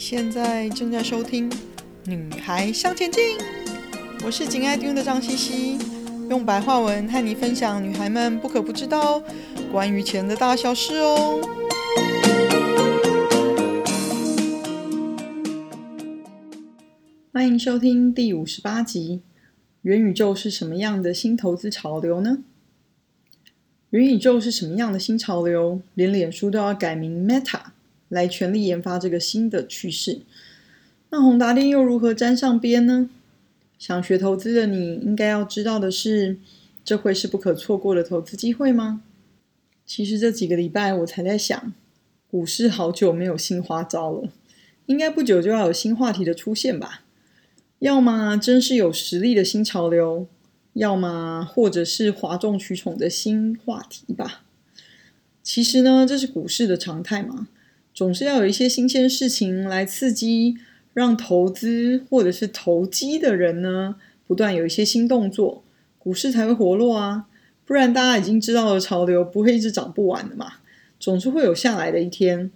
现在正在收听《女孩向前进》，我是紧爱听的张茜茜，用白话文和你分享女孩们不可不知道关于钱的大小事哦。欢迎收听第五十八集：元宇宙是什么样的新投资潮流呢？元宇宙是什么样的新潮流？连脸书都要改名 Meta。来全力研发这个新的趋势，那宏达电又如何沾上边呢？想学投资的你应该要知道的是，这会是不可错过的投资机会吗？其实这几个礼拜我才在想，股市好久没有新花招了，应该不久就要有新话题的出现吧？要么真是有实力的新潮流，要么或者是哗众取宠的新话题吧。其实呢，这是股市的常态嘛。总是要有一些新鲜事情来刺激，让投资或者是投机的人呢，不断有一些新动作，股市才会活络啊。不然大家已经知道了潮流不会一直涨不完的嘛，总是会有下来的一天。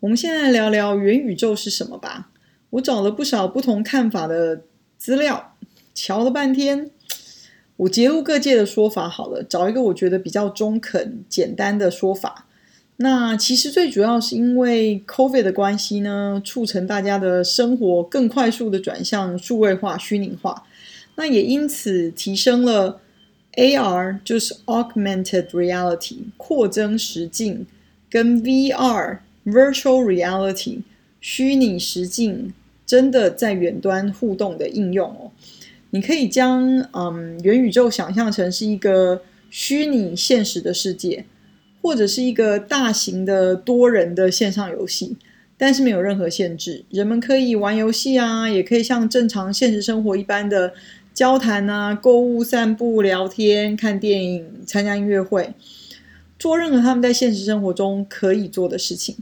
我们现在聊聊元宇宙是什么吧。我找了不少不同看法的资料，瞧了半天，我截录各界的说法好了，找一个我觉得比较中肯、简单的说法。那其实最主要是因为 COVID 的关系呢，促成大家的生活更快速的转向数位化、虚拟化。那也因此提升了 AR，就是 Augmented Reality 扩增实境，跟 VR Virtual Reality 虚拟实境真的在远端互动的应用哦。你可以将嗯元宇宙想象成是一个虚拟现实的世界。或者是一个大型的多人的线上游戏，但是没有任何限制，人们可以玩游戏啊，也可以像正常现实生活一般的交谈啊、购物、散步、聊天、看电影、参加音乐会，做任何他们在现实生活中可以做的事情。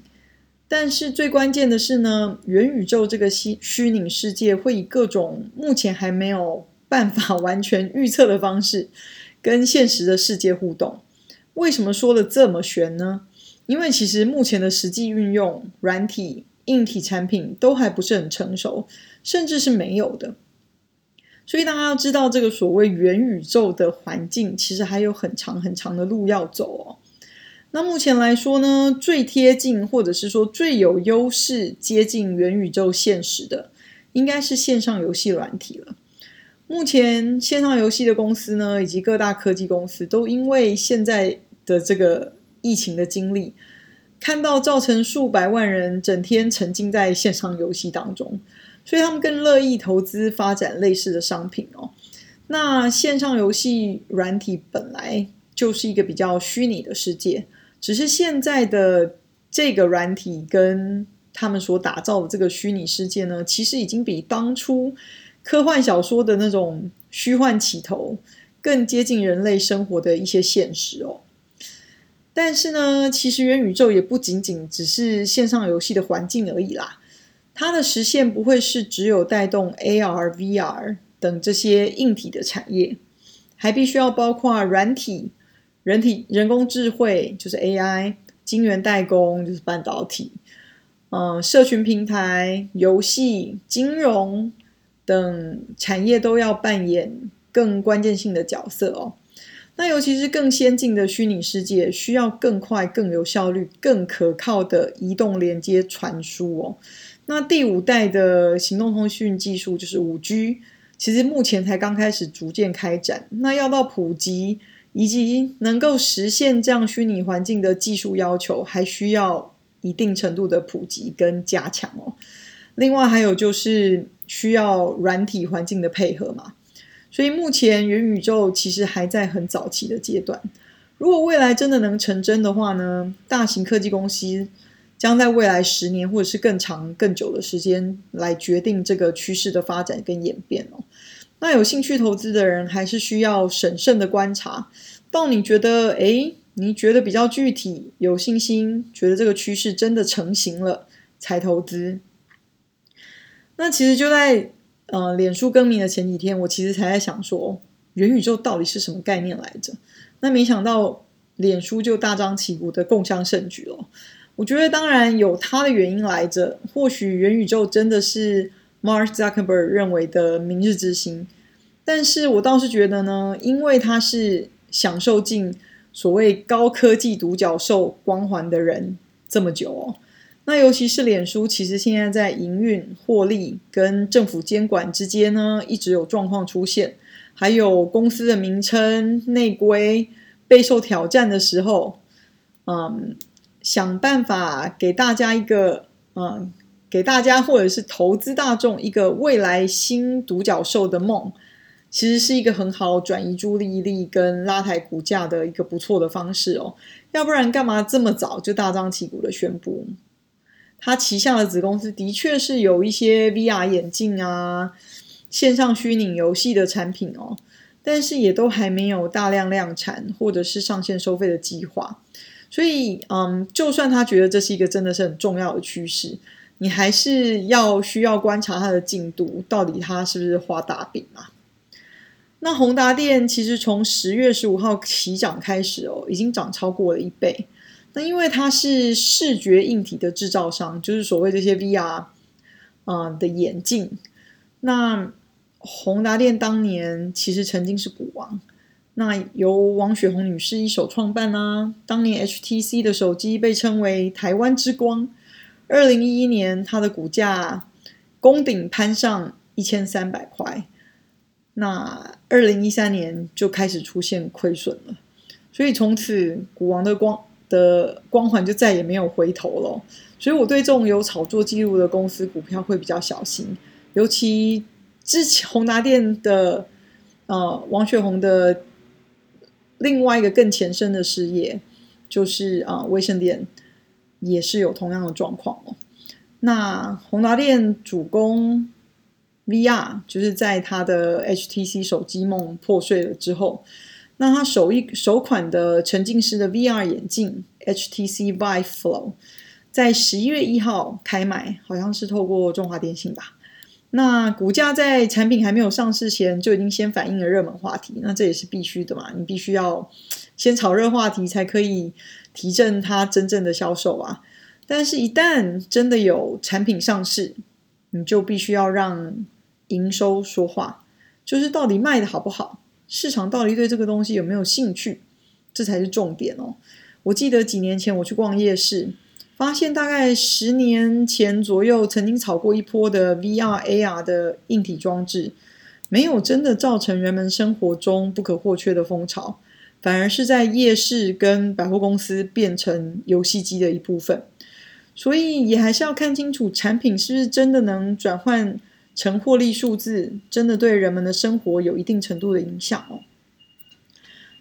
但是最关键的是呢，元宇宙这个虚虚拟世界会以各种目前还没有办法完全预测的方式，跟现实的世界互动。为什么说的这么玄呢？因为其实目前的实际运用，软体、硬体产品都还不是很成熟，甚至是没有的。所以大家要知道，这个所谓元宇宙的环境，其实还有很长很长的路要走哦。那目前来说呢，最贴近或者是说最有优势接近元宇宙现实的，应该是线上游戏软体了。目前线上游戏的公司呢，以及各大科技公司，都因为现在的这个疫情的经历，看到造成数百万人整天沉浸在线上游戏当中，所以他们更乐意投资发展类似的商品哦。那线上游戏软体本来就是一个比较虚拟的世界，只是现在的这个软体跟他们所打造的这个虚拟世界呢，其实已经比当初。科幻小说的那种虚幻起头，更接近人类生活的一些现实哦。但是呢，其实元宇宙也不仅仅只是线上游戏的环境而已啦。它的实现不会是只有带动 AR、VR 等这些硬体的产业，还必须要包括软体、人体、人工智慧，就是 AI、晶圆代工，就是半导体，嗯，社群平台、游戏、金融。等产业都要扮演更关键性的角色哦。那尤其是更先进的虚拟世界，需要更快、更有效率、更可靠的移动连接传输哦。那第五代的行动通讯技术就是五 G，其实目前才刚开始逐渐开展。那要到普及以及能够实现这样虚拟环境的技术要求，还需要一定程度的普及跟加强哦。另外还有就是。需要软体环境的配合嘛，所以目前元宇宙其实还在很早期的阶段。如果未来真的能成真的话呢，大型科技公司将在未来十年或者是更长更久的时间来决定这个趋势的发展跟演变哦。那有兴趣投资的人还是需要审慎的观察，到你觉得诶，你觉得比较具体，有信心，觉得这个趋势真的成型了才投资。那其实就在呃，脸书更名的前几天，我其实才在想说，元宇宙到底是什么概念来着？那没想到脸书就大张旗鼓的共襄盛举了。我觉得当然有它的原因来着，或许元宇宙真的是 Mark Zuckerberg 认为的明日之星，但是我倒是觉得呢，因为他是享受尽所谓高科技独角兽光环的人这么久哦。那尤其是脸书，其实现在在营运、获利跟政府监管之间呢，一直有状况出现，还有公司的名称内规备受挑战的时候，嗯，想办法给大家一个，嗯，给大家或者是投资大众一个未来新独角兽的梦，其实是一个很好转移注意力跟拉抬股价的一个不错的方式哦。要不然干嘛这么早就大张旗鼓的宣布？他旗下的子公司的确是有一些 VR 眼镜啊、线上虚拟游戏的产品哦，但是也都还没有大量量产或者是上线收费的计划。所以，嗯，就算他觉得这是一个真的是很重要的趋势，你还是要需要观察它的进度，到底它是不是画大饼啊？那宏达电其实从十月十五号起涨开始哦，已经涨超过了一倍。那因为它是视觉硬体的制造商，就是所谓这些 VR 啊、的眼镜。那宏达电当年其实曾经是股王，那由王雪红女士一手创办啊。当年 HTC 的手机被称为台湾之光。二零一一年，它的股价攻顶攀上一千三百块。那二零一三年就开始出现亏损了，所以从此股王的光。的光环就再也没有回头了，所以我对这种有炒作记录的公司股票会比较小心，尤其之前宏达电的呃王雪红的另外一个更前身的事业，就是啊威盛电也是有同样的状况哦。那宏达电主攻 VR，就是在他的 HTC 手机梦破碎了之后。那它首一首款的沉浸式的 VR 眼镜 HTC Vive Flow 在十一月一号开卖，好像是透过中华电信吧。那股价在产品还没有上市前就已经先反映了热门话题，那这也是必须的嘛，你必须要先炒热话题才可以提振它真正的销售啊。但是，一旦真的有产品上市，你就必须要让营收说话，就是到底卖的好不好。市场到底对这个东西有没有兴趣？这才是重点哦。我记得几年前我去逛夜市，发现大概十年前左右曾经炒过一波的 VR、AR 的硬体装置，没有真的造成人们生活中不可或缺的风潮，反而是在夜市跟百货公司变成游戏机的一部分。所以也还是要看清楚产品是不是真的能转换。成获利数字真的对人们的生活有一定程度的影响哦。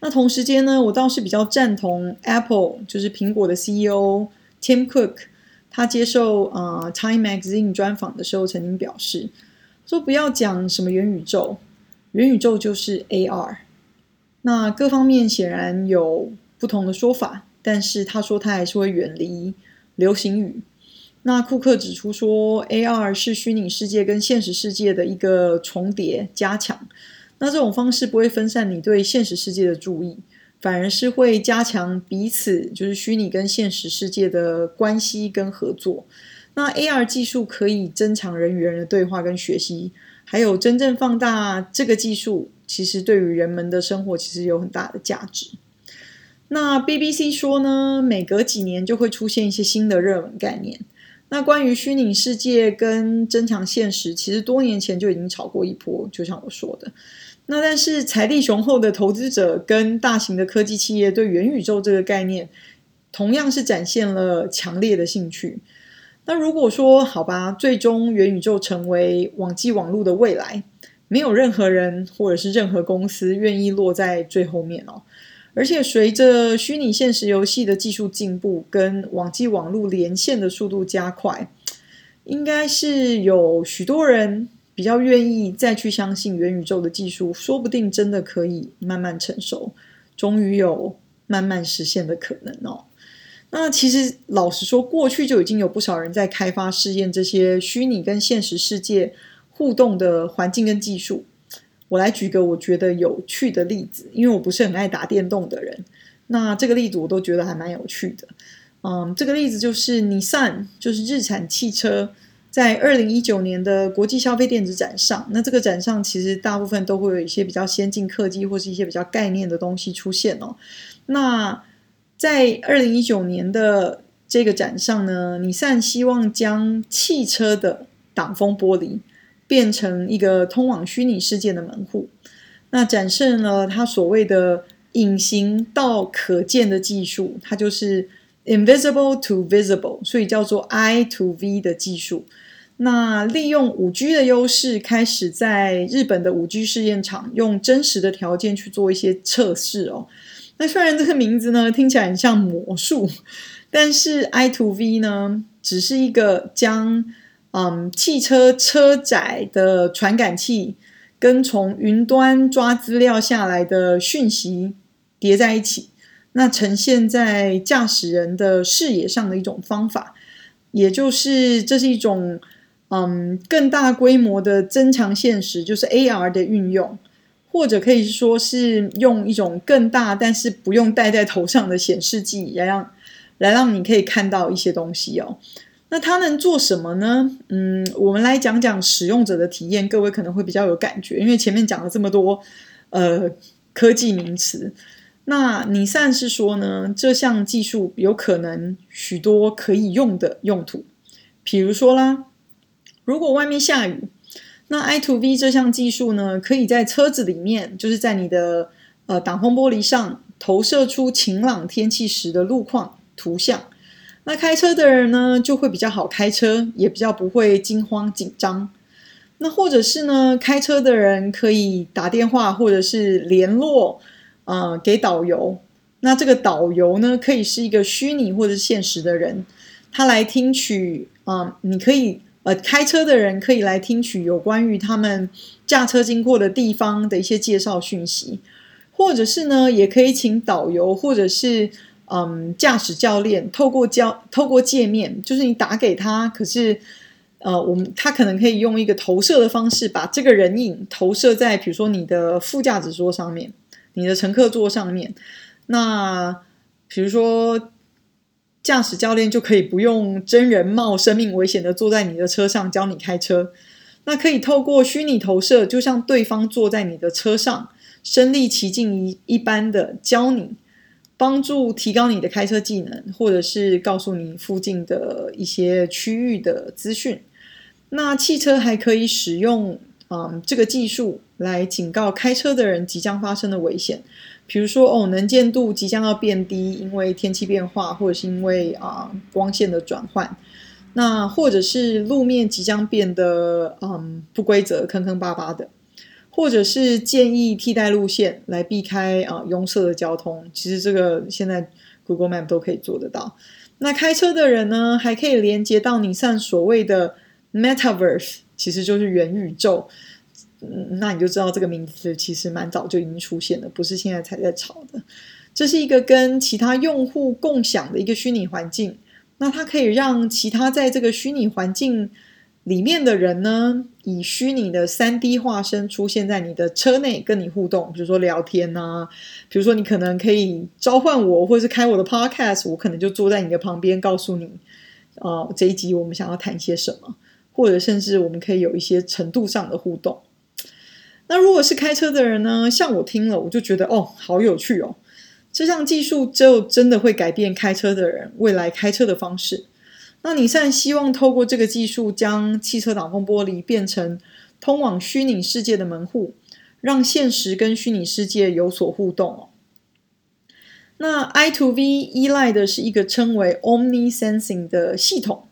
那同时间呢，我倒是比较赞同 Apple，就是苹果的 CEO Tim Cook，他接受啊、Time Magazine 专访的时候曾经表示，说不要讲什么元宇宙，元宇宙就是 AR。那各方面显然有不同的说法，但是他说他还是会远离流行语。那库克指出说，AR 是虚拟世界跟现实世界的一个重叠加强。那这种方式不会分散你对现实世界的注意，反而是会加强彼此就是虚拟跟现实世界的关系跟合作。那 AR 技术可以增强人与人的对话跟学习，还有真正放大这个技术，其实对于人们的生活其实有很大的价值。那 BBC 说呢，每隔几年就会出现一些新的热门概念。那关于虚拟世界跟增强现实，其实多年前就已经炒过一波，就像我说的。那但是财力雄厚的投资者跟大型的科技企业对元宇宙这个概念，同样是展现了强烈的兴趣。那如果说好吧，最终元宇宙成为网际网络的未来，没有任何人或者是任何公司愿意落在最后面哦。而且随着虚拟现实游戏的技术进步，跟网际网络连线的速度加快，应该是有许多人比较愿意再去相信元宇宙的技术，说不定真的可以慢慢成熟，终于有慢慢实现的可能哦。那其实老实说，过去就已经有不少人在开发试验这些虚拟跟现实世界互动的环境跟技术。我来举个我觉得有趣的例子，因为我不是很爱打电动的人，那这个例子我都觉得还蛮有趣的。嗯，这个例子就是日产就是日产汽车，在二零一九年的国际消费电子展上，那这个展上其实大部分都会有一些比较先进科技或是一些比较概念的东西出现哦。那在二零一九年的这个展上呢日产希望将汽车的挡风玻璃变成一个通往虚拟世界的门户。那展示了它所谓的隐形到可见的技术，它就是 invisible to visible，所以叫做 I to V 的技术。那利用五 G 的优势，开始在日本的五 G 试验场用真实的条件去做一些测试哦。那虽然这个名字呢听起来很像魔术，但是 I to V 呢只是一个将嗯汽车车载的传感器跟从云端抓资料下来的讯息叠在一起，那呈现在驾驶人的视野上的一种方法，也就是这是一种嗯更大规模的增强现实，就是 AR 的运用。或者可以说是用一种更大，但是不用戴在头上的显示器来让来让你可以看到一些东西哦。那它能做什么呢？嗯，我们来讲讲使用者的体验，各位可能会比较有感觉，因为前面讲了这么多呃科技名词。那尼桑是说呢，这项技术有可能许多可以用的用途，比如说啦，如果外面下雨。那 I to V 这项技术呢，可以在车子里面，就是在你的呃挡风玻璃上投射出晴朗天气时的路况图像。那开车的人呢，就会比较好开车，也比较不会惊慌紧张。那或者是呢，开车的人可以打电话或者是联络，呃，给导游。那这个导游呢，可以是一个虚拟或者现实的人，他来听取啊、你可以。呃，开车的人可以来听取有关于他们驾车经过的地方的一些介绍讯息，或者是呢，也可以请导游或者是嗯驾驶教练透过教透过界面，就是你打给他，可是呃，我们他可能可以用一个投射的方式，把这个人影投射在比如说你的副驾驶座上面，你的乘客座上面，那比如说。驾驶教练就可以不用真人冒生命危险的坐在你的车上教你开车，那可以透过虚拟投射，就像对方坐在你的车上，身临其境一一般的教你，帮助提高你的开车技能，或者是告诉你附近的一些区域的资讯。那汽车还可以使用嗯这个技术来警告开车的人即将发生的危险。比如说，哦，能见度即将要变低，因为天气变化，或者是因为啊、光线的转换，那或者是路面即将变得嗯不规则、坑坑巴巴的，或者是建议替代路线来避开啊拥塞的交通。其实这个现在 Google Map 都可以做得到。那开车的人呢，还可以连接到你上所谓的 Metaverse，其实就是元宇宙。嗯，那你就知道这个名字其实蛮早就已经出现了，不是现在才在炒的。这是一个跟其他用户共享的一个虚拟环境，那它可以让其他在这个虚拟环境里面的人呢，以虚拟的三 D 化身出现在你的车内跟你互动，比如说聊天啊，比如说你可能可以召唤我，或者是开我的 Podcast，我可能就坐在你的旁边，告诉你，呃，这一集我们想要谈些什么，或者甚至我们可以有一些程度上的互动。那如果是开车的人呢？像我听了，我就觉得哦，好有趣哦！这项技术就真的会改变开车的人未来开车的方式。那你现在希望透过这个技术，将汽车挡风玻璃变成通往虚拟世界的门户，让现实跟虚拟世界有所互动哦。那 I to V 依赖的是一个称为 Omni Sensing 的系统。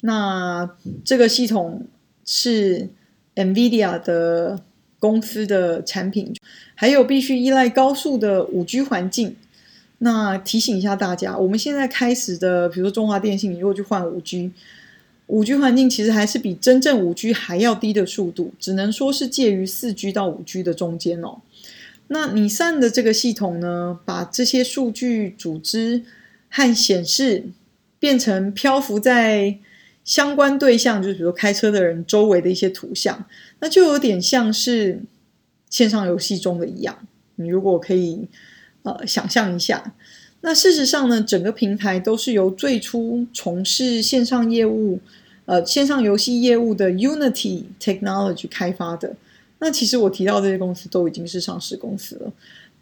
那这个系统是 NVIDIA 的。公司的产品，还有必须依赖高速的五 G 环境。那提醒一下大家，我们现在开始的，比如说中华电信，你如果去换五 G，五 G 环境其实还是比真正五 G 还要低的速度，只能说是介于四 G 到五 G 的中间哦。那你上的这个系统呢，把这些数据组织和显示变成漂浮在。相关对象就是比如开车的人周围的一些图像，那就有点像是线上游戏中的一样。你如果可以呃想象一下，那事实上呢，整个平台都是由最初从事线上业务、呃线上游戏业务的 Unity Technology 开发的。那其实我提到这些公司都已经是上市公司了。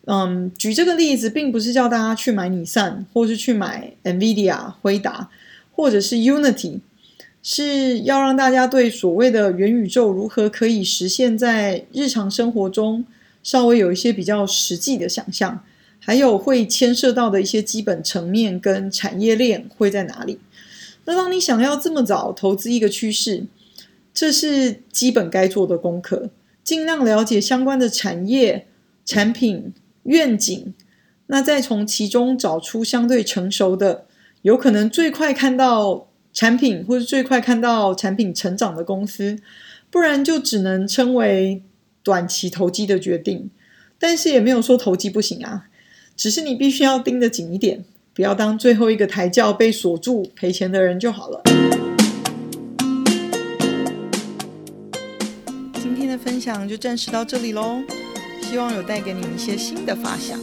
嗯，举这个例子，并不是叫大家去买尼桑，或是去买 NVIDIA、辉达，或者是 Unity，是要让大家对所谓的元宇宙如何可以实现在日常生活中，稍微有一些比较实际的想象。还有会牵涉到的一些基本层面跟产业链会在哪里？那当你想要这么早投资一个趋势，这是基本该做的功课，尽量了解相关的产业、产品、愿景，那再从其中找出相对成熟的、有可能最快看到产品或者最快看到产品成长的公司，不然就只能称为短期投机的决定。但是也没有说投机不行啊。只是你必须要盯得紧一点，不要当最后一个抬轿被锁住赔钱的人就好了。今天的分享就暂时到这里喽，希望有带给你一些新的发想。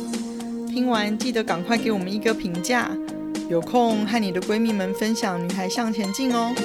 听完记得赶快给我们一个评价，有空和你的闺蜜们分享《女孩向前进》哦。